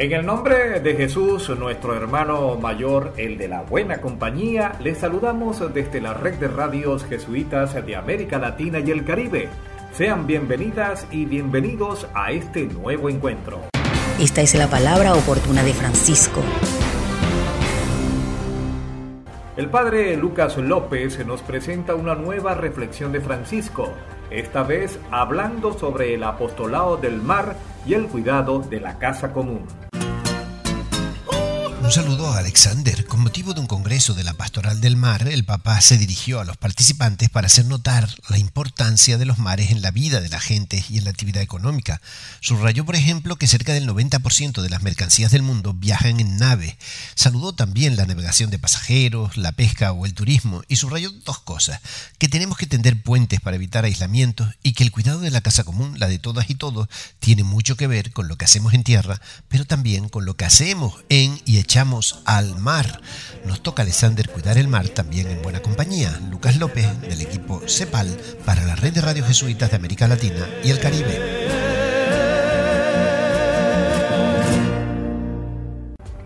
En el nombre de Jesús, nuestro hermano mayor, el de la buena compañía, les saludamos desde la red de radios jesuitas de América Latina y el Caribe. Sean bienvenidas y bienvenidos a este nuevo encuentro. Esta es la palabra oportuna de Francisco. El padre Lucas López nos presenta una nueva reflexión de Francisco, esta vez hablando sobre el apostolado del mar y el cuidado de la casa común. Un saludo a Alexander. Con motivo de un congreso de la Pastoral del Mar, el Papa se dirigió a los participantes para hacer notar la importancia de los mares en la vida de la gente y en la actividad económica. Subrayó, por ejemplo, que cerca del 90% de las mercancías del mundo viajan en nave. Saludó también la navegación de pasajeros, la pesca o el turismo y subrayó dos cosas, que tenemos que tender puentes para evitar aislamientos y que el cuidado de la casa común, la de todas y todos, tiene mucho que ver con lo que hacemos en tierra, pero también con lo que hacemos en y echamos al mar. Nos toca, Alexander, cuidar el mar también en buena compañía. Lucas López, del equipo CEPAL, para la red de radio jesuitas de América Latina y el Caribe.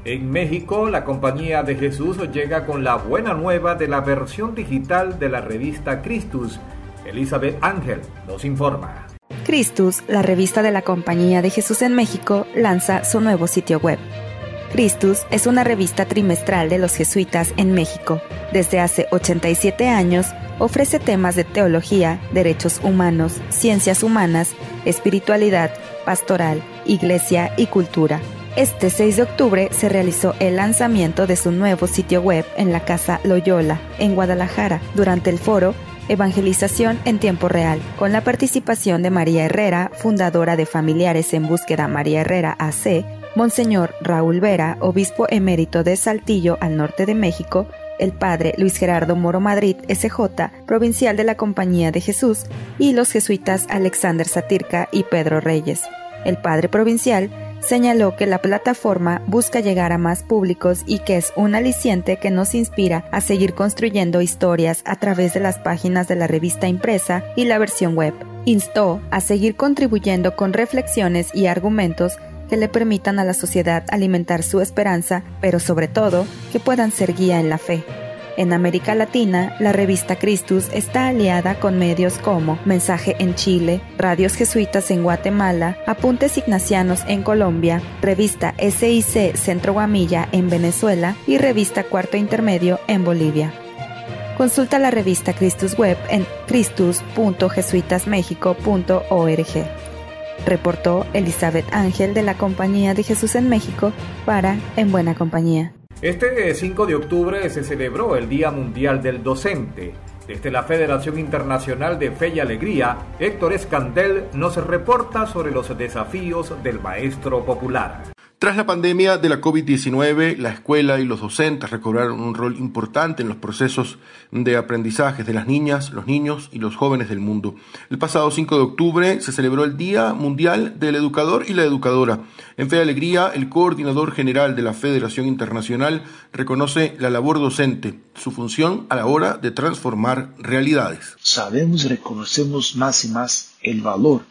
En México, la Compañía de Jesús llega con la buena nueva de la versión digital de la revista Christus. Elizabeth Ángel nos informa. Christus, la revista de la Compañía de Jesús en México, lanza su nuevo sitio web. Christus es una revista trimestral de los jesuitas en México. Desde hace 87 años ofrece temas de teología, derechos humanos, ciencias humanas, espiritualidad, pastoral, iglesia y cultura. Este 6 de octubre se realizó el lanzamiento de su nuevo sitio web en la Casa Loyola, en Guadalajara, durante el foro Evangelización en tiempo real, con la participación de María Herrera, fundadora de Familiares en Búsqueda María Herrera AC, Monseñor Raúl Vera, obispo emérito de Saltillo al norte de México, el padre Luis Gerardo Moro Madrid, SJ, provincial de la Compañía de Jesús, y los jesuitas Alexander Satirka y Pedro Reyes. El padre provincial señaló que la plataforma busca llegar a más públicos y que es un aliciente que nos inspira a seguir construyendo historias a través de las páginas de la revista impresa y la versión web. Instó a seguir contribuyendo con reflexiones y argumentos que le permitan a la sociedad alimentar su esperanza, pero sobre todo que puedan ser guía en la fe. En América Latina, la revista Christus está aliada con medios como Mensaje en Chile, Radios Jesuitas en Guatemala, Apuntes Ignacianos en Colombia, Revista SIC Centro Guamilla en Venezuela y Revista Cuarto Intermedio en Bolivia. Consulta la revista Christus Web en christus.jesuitasmexico.org reportó Elizabeth Ángel de la Compañía de Jesús en México para En Buena Compañía. Este 5 de octubre se celebró el Día Mundial del Docente. Desde la Federación Internacional de Fe y Alegría, Héctor Escandel nos reporta sobre los desafíos del maestro popular. Tras la pandemia de la COVID-19, la escuela y los docentes recobraron un rol importante en los procesos de aprendizaje de las niñas, los niños y los jóvenes del mundo. El pasado 5 de octubre se celebró el Día Mundial del Educador y la Educadora. En Fe y Alegría, el coordinador general de la Federación Internacional reconoce la labor docente, su función a la hora de transformar realidades. Sabemos reconocemos más y más el valor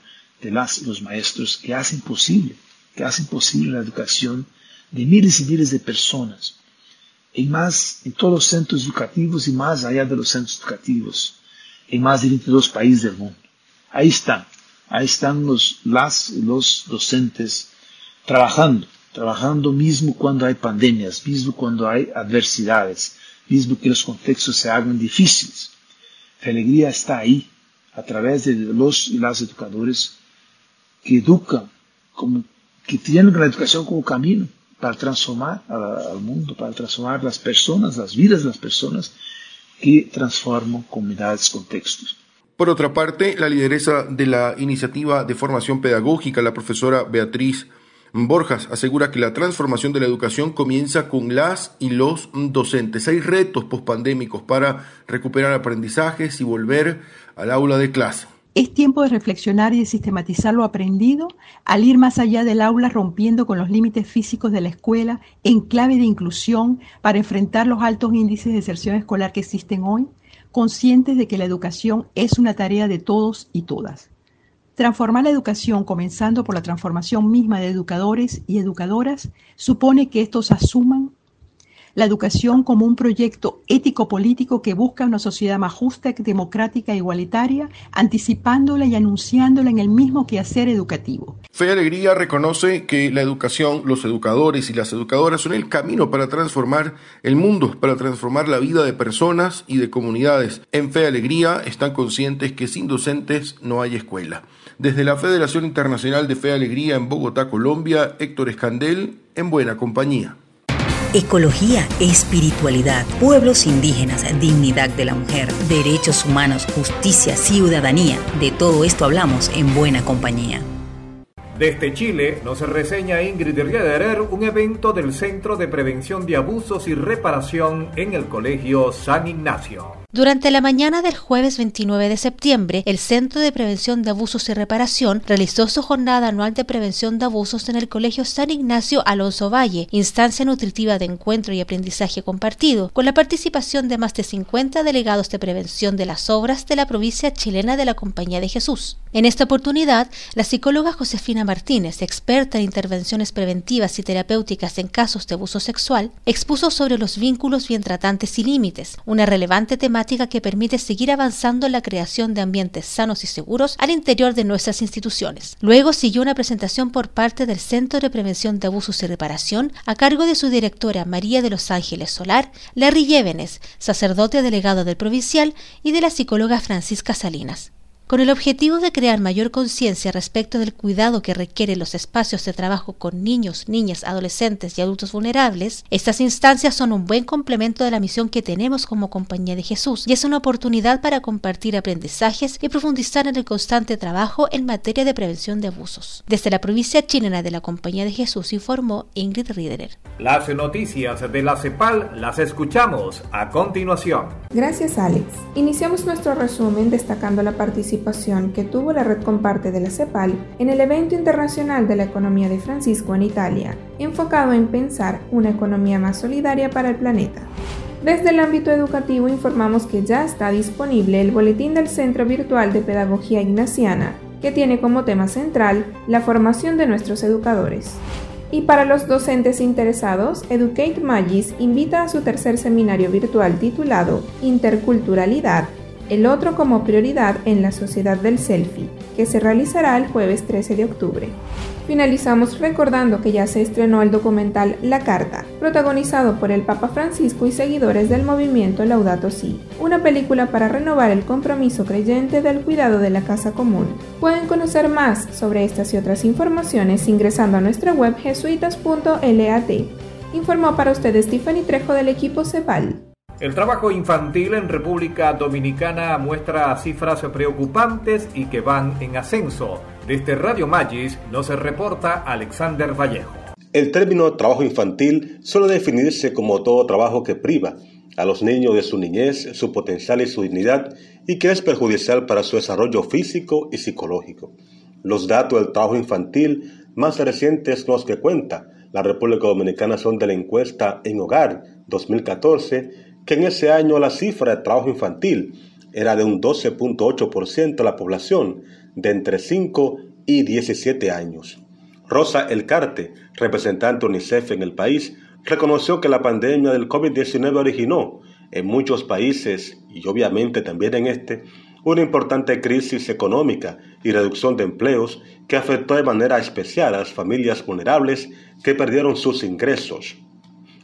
de las, los maestros que hacen posible que hacen posible la educación de miles y miles de personas, en en todos los centros educativos y más allá de los centros educativos, en más de 22 países del mundo. Ahí están, ahí están los, las, los docentes trabajando, trabajando mismo cuando hay pandemias, mismo cuando hay adversidades, mismo que los contextos se hagan difíciles. La alegría está ahí, a través de los y las educadores que educan como que tienen la educación como camino para transformar al mundo, para transformar las personas, las vidas de las personas que transforman comunidades, contextos. Por otra parte, la lideresa de la iniciativa de formación pedagógica, la profesora Beatriz Borjas asegura que la transformación de la educación comienza con las y los docentes. Hay retos pospandémicos para recuperar aprendizajes y volver al aula de clase. Es tiempo de reflexionar y de sistematizar lo aprendido al ir más allá del aula rompiendo con los límites físicos de la escuela en clave de inclusión para enfrentar los altos índices de deserción escolar que existen hoy, conscientes de que la educación es una tarea de todos y todas. Transformar la educación, comenzando por la transformación misma de educadores y educadoras, supone que estos asuman la educación como un proyecto ético-político que busca una sociedad más justa, democrática e igualitaria, anticipándola y anunciándola en el mismo quehacer educativo. Fe Alegría reconoce que la educación, los educadores y las educadoras son el camino para transformar el mundo, para transformar la vida de personas y de comunidades. En Fe Alegría están conscientes que sin docentes no hay escuela. Desde la Federación Internacional de Fe Alegría en Bogotá, Colombia, Héctor Escandel, en buena compañía. Ecología, espiritualidad, pueblos indígenas, dignidad de la mujer, derechos humanos, justicia, ciudadanía. De todo esto hablamos en buena compañía. Desde Chile nos reseña Ingrid Riederer un evento del Centro de Prevención de Abusos y Reparación en el Colegio San Ignacio. Durante la mañana del jueves 29 de septiembre, el Centro de Prevención de Abusos y Reparación realizó su jornada anual de prevención de abusos en el Colegio San Ignacio Alonso Valle, instancia nutritiva de encuentro y aprendizaje compartido, con la participación de más de 50 delegados de prevención de las obras de la provincia chilena de la Compañía de Jesús. En esta oportunidad, la psicóloga Josefina Martínez, experta en intervenciones preventivas y terapéuticas en casos de abuso sexual, expuso sobre los vínculos bien tratantes y límites, una relevante temática que permite seguir avanzando en la creación de ambientes sanos y seguros al interior de nuestras instituciones. Luego siguió una presentación por parte del Centro de Prevención de Abusos y Reparación a cargo de su directora María de los Ángeles Solar, Larry Llévenes, sacerdote delegado del provincial, y de la psicóloga Francisca Salinas. Con el objetivo de crear mayor conciencia respecto del cuidado que requieren los espacios de trabajo con niños, niñas, adolescentes y adultos vulnerables, estas instancias son un buen complemento de la misión que tenemos como Compañía de Jesús y es una oportunidad para compartir aprendizajes y profundizar en el constante trabajo en materia de prevención de abusos. Desde la provincia chilena de la Compañía de Jesús informó Ingrid Riederer. Las noticias de la CEPAL las escuchamos a continuación. Gracias Alex. Iniciamos nuestro resumen destacando la que tuvo la red comparte de la CEPAL en el evento internacional de la economía de Francisco en Italia, enfocado en pensar una economía más solidaria para el planeta. Desde el ámbito educativo informamos que ya está disponible el boletín del Centro Virtual de Pedagogía Ignaciana, que tiene como tema central la formación de nuestros educadores. Y para los docentes interesados, Educate Magis invita a su tercer seminario virtual titulado Interculturalidad el otro como prioridad en la Sociedad del Selfie, que se realizará el jueves 13 de octubre. Finalizamos recordando que ya se estrenó el documental La Carta, protagonizado por el Papa Francisco y seguidores del movimiento Laudato Si, una película para renovar el compromiso creyente del cuidado de la casa común. Pueden conocer más sobre estas y otras informaciones ingresando a nuestra web jesuitas.lat. Informó para ustedes Tiffany Trejo del equipo CEPAL. El trabajo infantil en República Dominicana muestra cifras preocupantes y que van en ascenso. Desde Radio Magis nos reporta Alexander Vallejo. El término trabajo infantil suele definirse como todo trabajo que priva a los niños de su niñez, su potencial y su dignidad y que es perjudicial para su desarrollo físico y psicológico. Los datos del trabajo infantil más recientes los que cuenta la República Dominicana son de la encuesta En Hogar 2014 que en ese año la cifra de trabajo infantil era de un 12.8% de la población de entre 5 y 17 años. Rosa Elcarte, representante UNICEF en el país, reconoció que la pandemia del COVID-19 originó en muchos países y obviamente también en este una importante crisis económica y reducción de empleos que afectó de manera especial a las familias vulnerables que perdieron sus ingresos.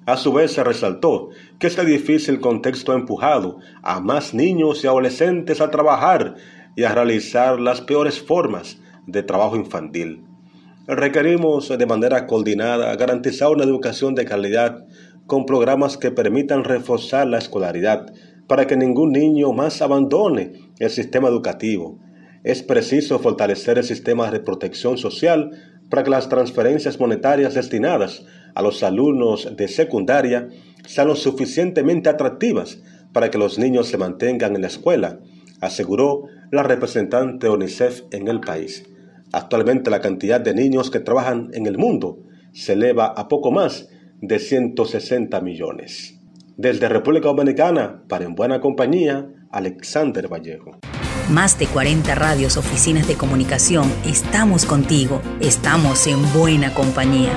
A su vez se resaltó que este difícil contexto ha empujado a más niños y adolescentes a trabajar y a realizar las peores formas de trabajo infantil. Requerimos de manera coordinada garantizar una educación de calidad con programas que permitan reforzar la escolaridad para que ningún niño más abandone el sistema educativo. Es preciso fortalecer el sistema de protección social para que las transferencias monetarias destinadas a los alumnos de secundaria sean lo suficientemente atractivas para que los niños se mantengan en la escuela, aseguró la representante UNICEF en el país. Actualmente la cantidad de niños que trabajan en el mundo se eleva a poco más de 160 millones. Desde República Dominicana, para En Buena Compañía, Alexander Vallejo. Más de 40 radios, oficinas de comunicación, estamos contigo, estamos en buena compañía.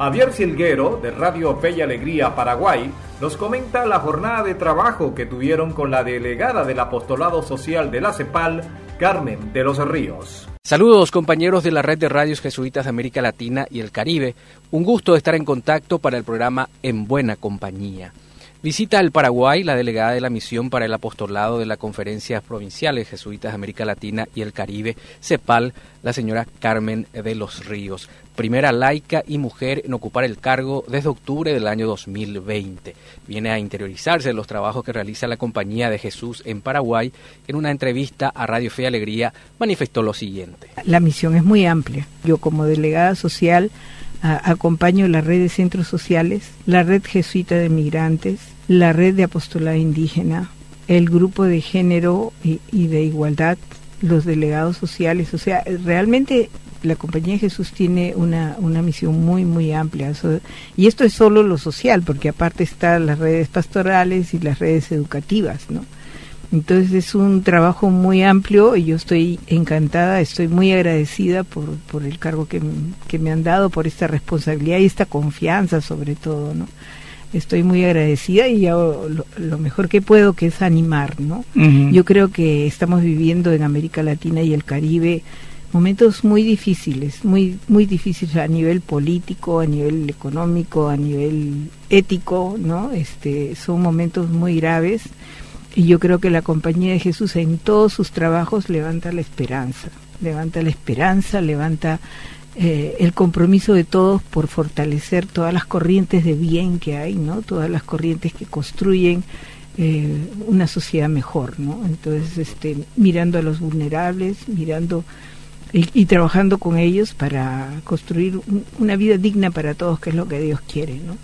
Javier Silguero, de Radio Fe y Alegría Paraguay, nos comenta la jornada de trabajo que tuvieron con la delegada del Apostolado Social de la CEPAL, Carmen de los Ríos. Saludos compañeros de la red de radios jesuitas de América Latina y el Caribe. Un gusto estar en contacto para el programa En Buena Compañía. Visita el Paraguay la delegada de la Misión para el Apostolado de la Conferencia Provinciales Jesuitas de América Latina y el Caribe, CEPAL, la señora Carmen de los Ríos primera laica y mujer en ocupar el cargo desde octubre del año 2020. Viene a interiorizarse los trabajos que realiza la Compañía de Jesús en Paraguay. En una entrevista a Radio Fe y Alegría manifestó lo siguiente. La misión es muy amplia. Yo como delegada social acompaño la red de centros sociales, la red jesuita de migrantes, la red de apostolado indígena, el grupo de género y, y de igualdad, los delegados sociales. O sea, realmente la Compañía de Jesús tiene una, una misión muy, muy amplia. y esto es solo lo social, porque aparte están las redes pastorales y las redes educativas, ¿no? Entonces es un trabajo muy amplio y yo estoy encantada, estoy muy agradecida por, por el cargo que, que me han dado, por esta responsabilidad y esta confianza sobre todo, ¿no? estoy muy agradecida y yo lo, mejor que puedo que es animar, ¿no? Yo creo que estamos viviendo en América Latina y el Caribe momentos muy difíciles, muy muy difíciles a nivel político, a nivel económico, a nivel ético, ¿no? Este son momentos muy graves y yo creo que la compañía de Jesús en todos sus trabajos levanta la esperanza, levanta la esperanza, levanta eh, el compromiso de todos por fortalecer todas las corrientes de bien que hay, ¿no? Todas las corrientes que construyen eh, una sociedad mejor, ¿no? Entonces, este, mirando a los vulnerables, mirando y, trabajando con ellos para construir una vida digna para todos, que es lo que Dios quiere, ¿no?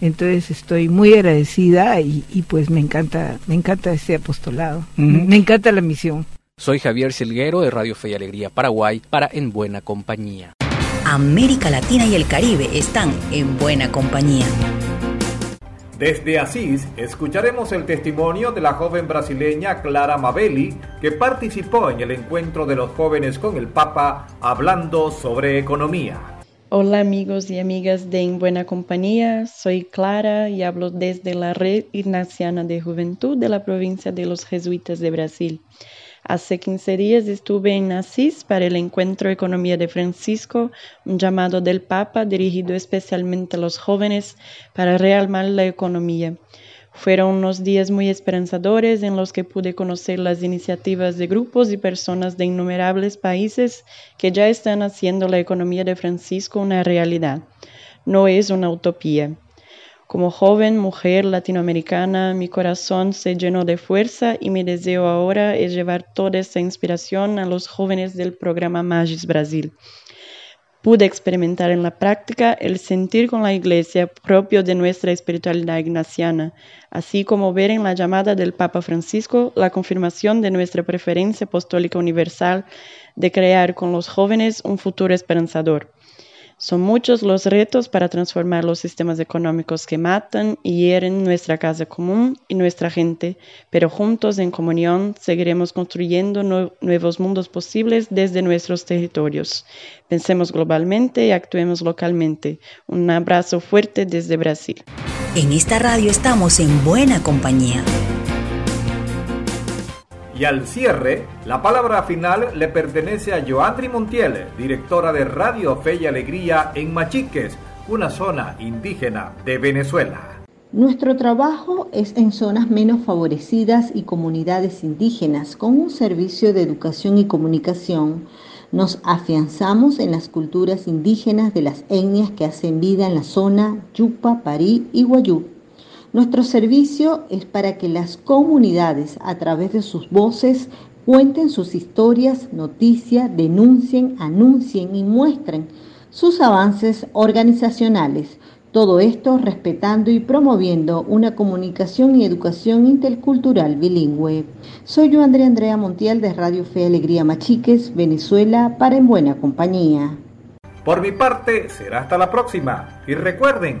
Entonces estoy muy agradecida y, pues me encanta, me encanta ese apostolado, me encanta la misión. Soy Javier Silguero de Radio Fe y Alegría Paraguay para En Buena Compañía. América Latina y el Caribe están en buena compañía. Desde Asís escucharemos el testimonio de la joven brasileña Clara Mabelli, que participó en el encuentro de los jóvenes con el Papa hablando sobre economía. Hola amigos y amigas de En Buena Compañía, soy Clara y hablo desde la Red Ignaciana de Juventud de la provincia de los Jesuitas de Brasil. Hace 15 días estuve en Asís para el encuentro Economía de Francisco, un llamado del Papa dirigido especialmente a los jóvenes para realmar la economía. Fueron unos días muy esperanzadores en los que pude conocer las iniciativas de grupos y personas de innumerables países que ya están haciendo la economía de Francisco una realidad. No es una utopía. Como joven mujer latinoamericana, mi corazón se llenó de fuerza y mi deseo ahora es llevar toda esa inspiración a los jóvenes del programa Magis Brasil. Pude experimentar en la práctica el sentir con la iglesia propio de nuestra espiritualidad ignaciana, así como ver en la llamada del Papa Francisco la confirmación de nuestra preferencia apostólica universal de crear con los jóvenes un futuro esperanzador. Son muchos los retos para transformar los sistemas económicos que matan y hieren nuestra casa común y nuestra gente, pero juntos en comunión seguiremos construyendo nuevos mundos posibles desde nuestros territorios. Pensemos globalmente y actuemos localmente. Un abrazo fuerte desde Brasil. En esta radio estamos en buena compañía. Y al cierre, la palabra final le pertenece a Joandri Montiel, directora de Radio Fe y Alegría en Machiques, una zona indígena de Venezuela. Nuestro trabajo es en zonas menos favorecidas y comunidades indígenas. Con un servicio de educación y comunicación, nos afianzamos en las culturas indígenas de las etnias que hacen vida en la zona Yupa, Parí y Guayú. Nuestro servicio es para que las comunidades, a través de sus voces, Cuenten sus historias, noticias, denuncien, anuncien y muestren sus avances organizacionales. Todo esto respetando y promoviendo una comunicación y educación intercultural bilingüe. Soy yo Andrea Andrea Montiel de Radio Fe Alegría Machiques, Venezuela, para En Buena Compañía. Por mi parte, será hasta la próxima. Y recuerden,